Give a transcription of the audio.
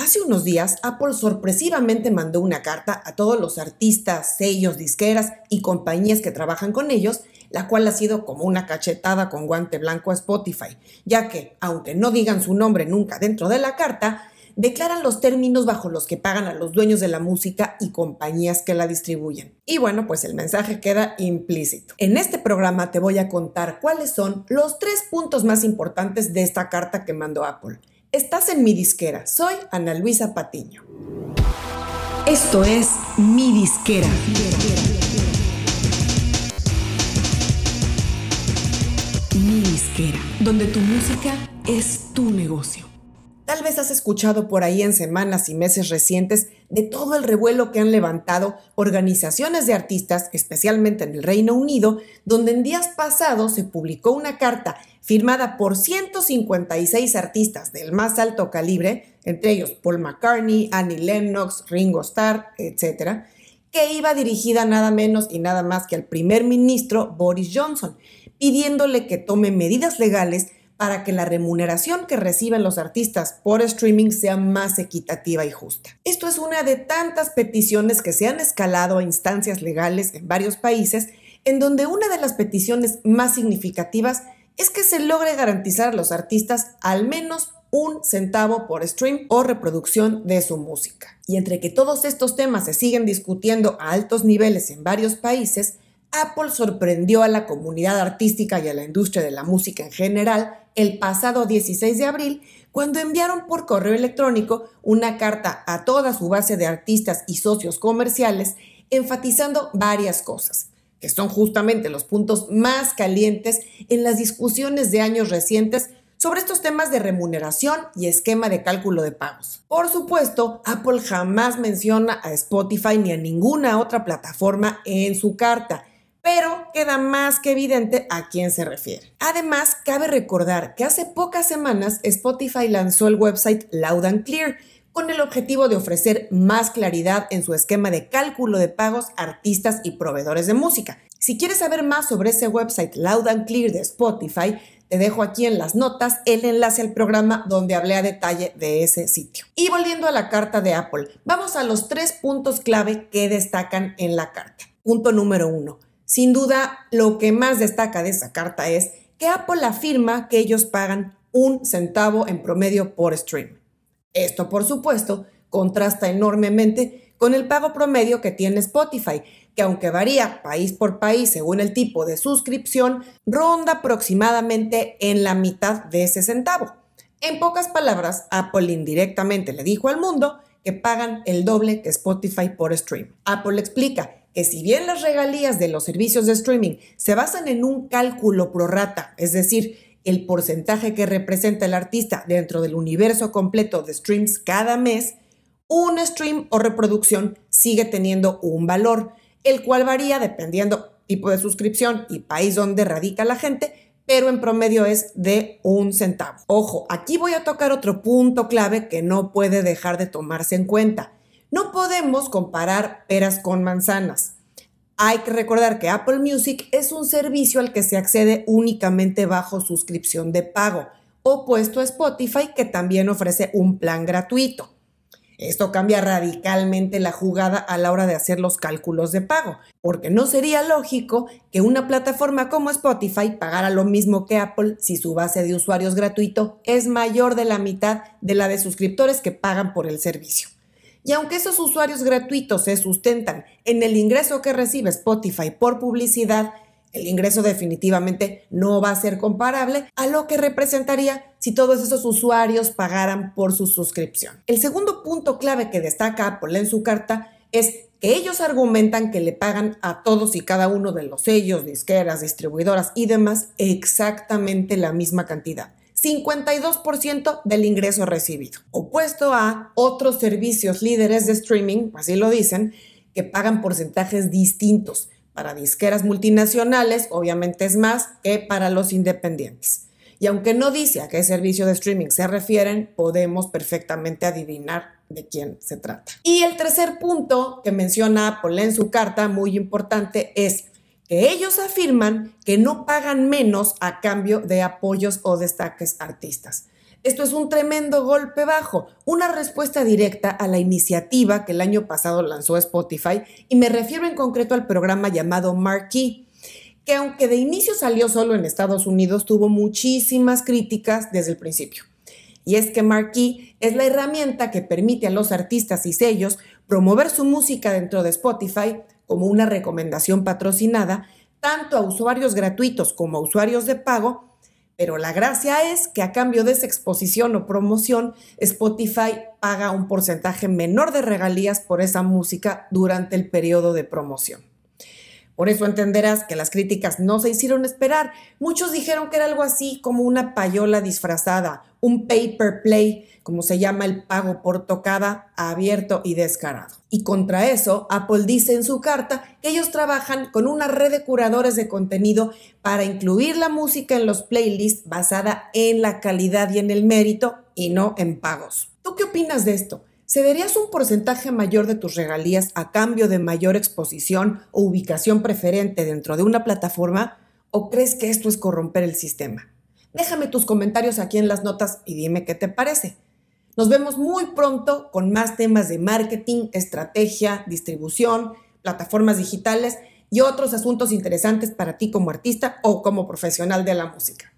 Hace unos días, Apple sorpresivamente mandó una carta a todos los artistas, sellos, disqueras y compañías que trabajan con ellos, la cual ha sido como una cachetada con guante blanco a Spotify, ya que, aunque no digan su nombre nunca dentro de la carta, declaran los términos bajo los que pagan a los dueños de la música y compañías que la distribuyen. Y bueno, pues el mensaje queda implícito. En este programa te voy a contar cuáles son los tres puntos más importantes de esta carta que mandó Apple. Estás en mi disquera, soy Ana Luisa Patiño. Esto es mi disquera. Mi disquera, donde tu música es tu negocio. Tal vez has escuchado por ahí en semanas y meses recientes de todo el revuelo que han levantado organizaciones de artistas, especialmente en el Reino Unido, donde en días pasados se publicó una carta firmada por 156 artistas del más alto calibre, entre ellos Paul McCartney, Annie Lennox, Ringo Starr, etc., que iba dirigida nada menos y nada más que al primer ministro Boris Johnson, pidiéndole que tome medidas legales para que la remuneración que reciben los artistas por streaming sea más equitativa y justa. Esto es una de tantas peticiones que se han escalado a instancias legales en varios países, en donde una de las peticiones más significativas es que se logre garantizar a los artistas al menos un centavo por stream o reproducción de su música. Y entre que todos estos temas se siguen discutiendo a altos niveles en varios países, Apple sorprendió a la comunidad artística y a la industria de la música en general el pasado 16 de abril cuando enviaron por correo electrónico una carta a toda su base de artistas y socios comerciales enfatizando varias cosas, que son justamente los puntos más calientes en las discusiones de años recientes sobre estos temas de remuneración y esquema de cálculo de pagos. Por supuesto, Apple jamás menciona a Spotify ni a ninguna otra plataforma en su carta pero queda más que evidente a quién se refiere. Además, cabe recordar que hace pocas semanas Spotify lanzó el website Loud and Clear con el objetivo de ofrecer más claridad en su esquema de cálculo de pagos a artistas y proveedores de música. Si quieres saber más sobre ese website Loud and Clear de Spotify, te dejo aquí en las notas el enlace al programa donde hablé a detalle de ese sitio. Y volviendo a la carta de Apple, vamos a los tres puntos clave que destacan en la carta. Punto número uno sin duda, lo que más destaca de esa carta es que Apple afirma que ellos pagan un centavo en promedio por stream. Esto, por supuesto, contrasta enormemente con el pago promedio que tiene Spotify, que aunque varía país por país según el tipo de suscripción, ronda aproximadamente en la mitad de ese centavo. En pocas palabras, Apple indirectamente le dijo al mundo que pagan el doble que Spotify por stream. Apple explica que si bien las regalías de los servicios de streaming se basan en un cálculo prorata, es decir, el porcentaje que representa el artista dentro del universo completo de streams cada mes, un stream o reproducción sigue teniendo un valor, el cual varía dependiendo tipo de suscripción y país donde radica la gente, pero en promedio es de un centavo. Ojo, aquí voy a tocar otro punto clave que no puede dejar de tomarse en cuenta. No podemos comparar peras con manzanas. Hay que recordar que Apple Music es un servicio al que se accede únicamente bajo suscripción de pago, opuesto a Spotify que también ofrece un plan gratuito. Esto cambia radicalmente la jugada a la hora de hacer los cálculos de pago, porque no sería lógico que una plataforma como Spotify pagara lo mismo que Apple si su base de usuarios gratuito es mayor de la mitad de la de suscriptores que pagan por el servicio. Y aunque esos usuarios gratuitos se sustentan en el ingreso que recibe Spotify por publicidad, el ingreso definitivamente no va a ser comparable a lo que representaría si todos esos usuarios pagaran por su suscripción. El segundo punto clave que destaca Apple en su carta es que ellos argumentan que le pagan a todos y cada uno de los sellos, disqueras, distribuidoras y demás exactamente la misma cantidad. 52% del ingreso recibido, opuesto a otros servicios líderes de streaming, así lo dicen, que pagan porcentajes distintos. Para disqueras multinacionales, obviamente es más que para los independientes. Y aunque no dice a qué servicio de streaming se refieren, podemos perfectamente adivinar de quién se trata. Y el tercer punto que menciona Apple en su carta, muy importante, es que ellos afirman que no pagan menos a cambio de apoyos o destaques artistas. Esto es un tremendo golpe bajo, una respuesta directa a la iniciativa que el año pasado lanzó Spotify y me refiero en concreto al programa llamado Marquee que aunque de inicio salió solo en Estados Unidos, tuvo muchísimas críticas desde el principio. Y es que Marquee es la herramienta que permite a los artistas y sellos promover su música dentro de Spotify como una recomendación patrocinada, tanto a usuarios gratuitos como a usuarios de pago, pero la gracia es que a cambio de esa exposición o promoción, Spotify paga un porcentaje menor de regalías por esa música durante el periodo de promoción. Por eso entenderás que las críticas no se hicieron esperar. Muchos dijeron que era algo así como una payola disfrazada, un paper play, como se llama el pago por tocada, abierto y descarado. Y contra eso, Apple dice en su carta que ellos trabajan con una red de curadores de contenido para incluir la música en los playlists basada en la calidad y en el mérito y no en pagos. ¿Tú qué opinas de esto? ¿Cederías un porcentaje mayor de tus regalías a cambio de mayor exposición o ubicación preferente dentro de una plataforma? ¿O crees que esto es corromper el sistema? Déjame tus comentarios aquí en las notas y dime qué te parece. Nos vemos muy pronto con más temas de marketing, estrategia, distribución, plataformas digitales y otros asuntos interesantes para ti como artista o como profesional de la música.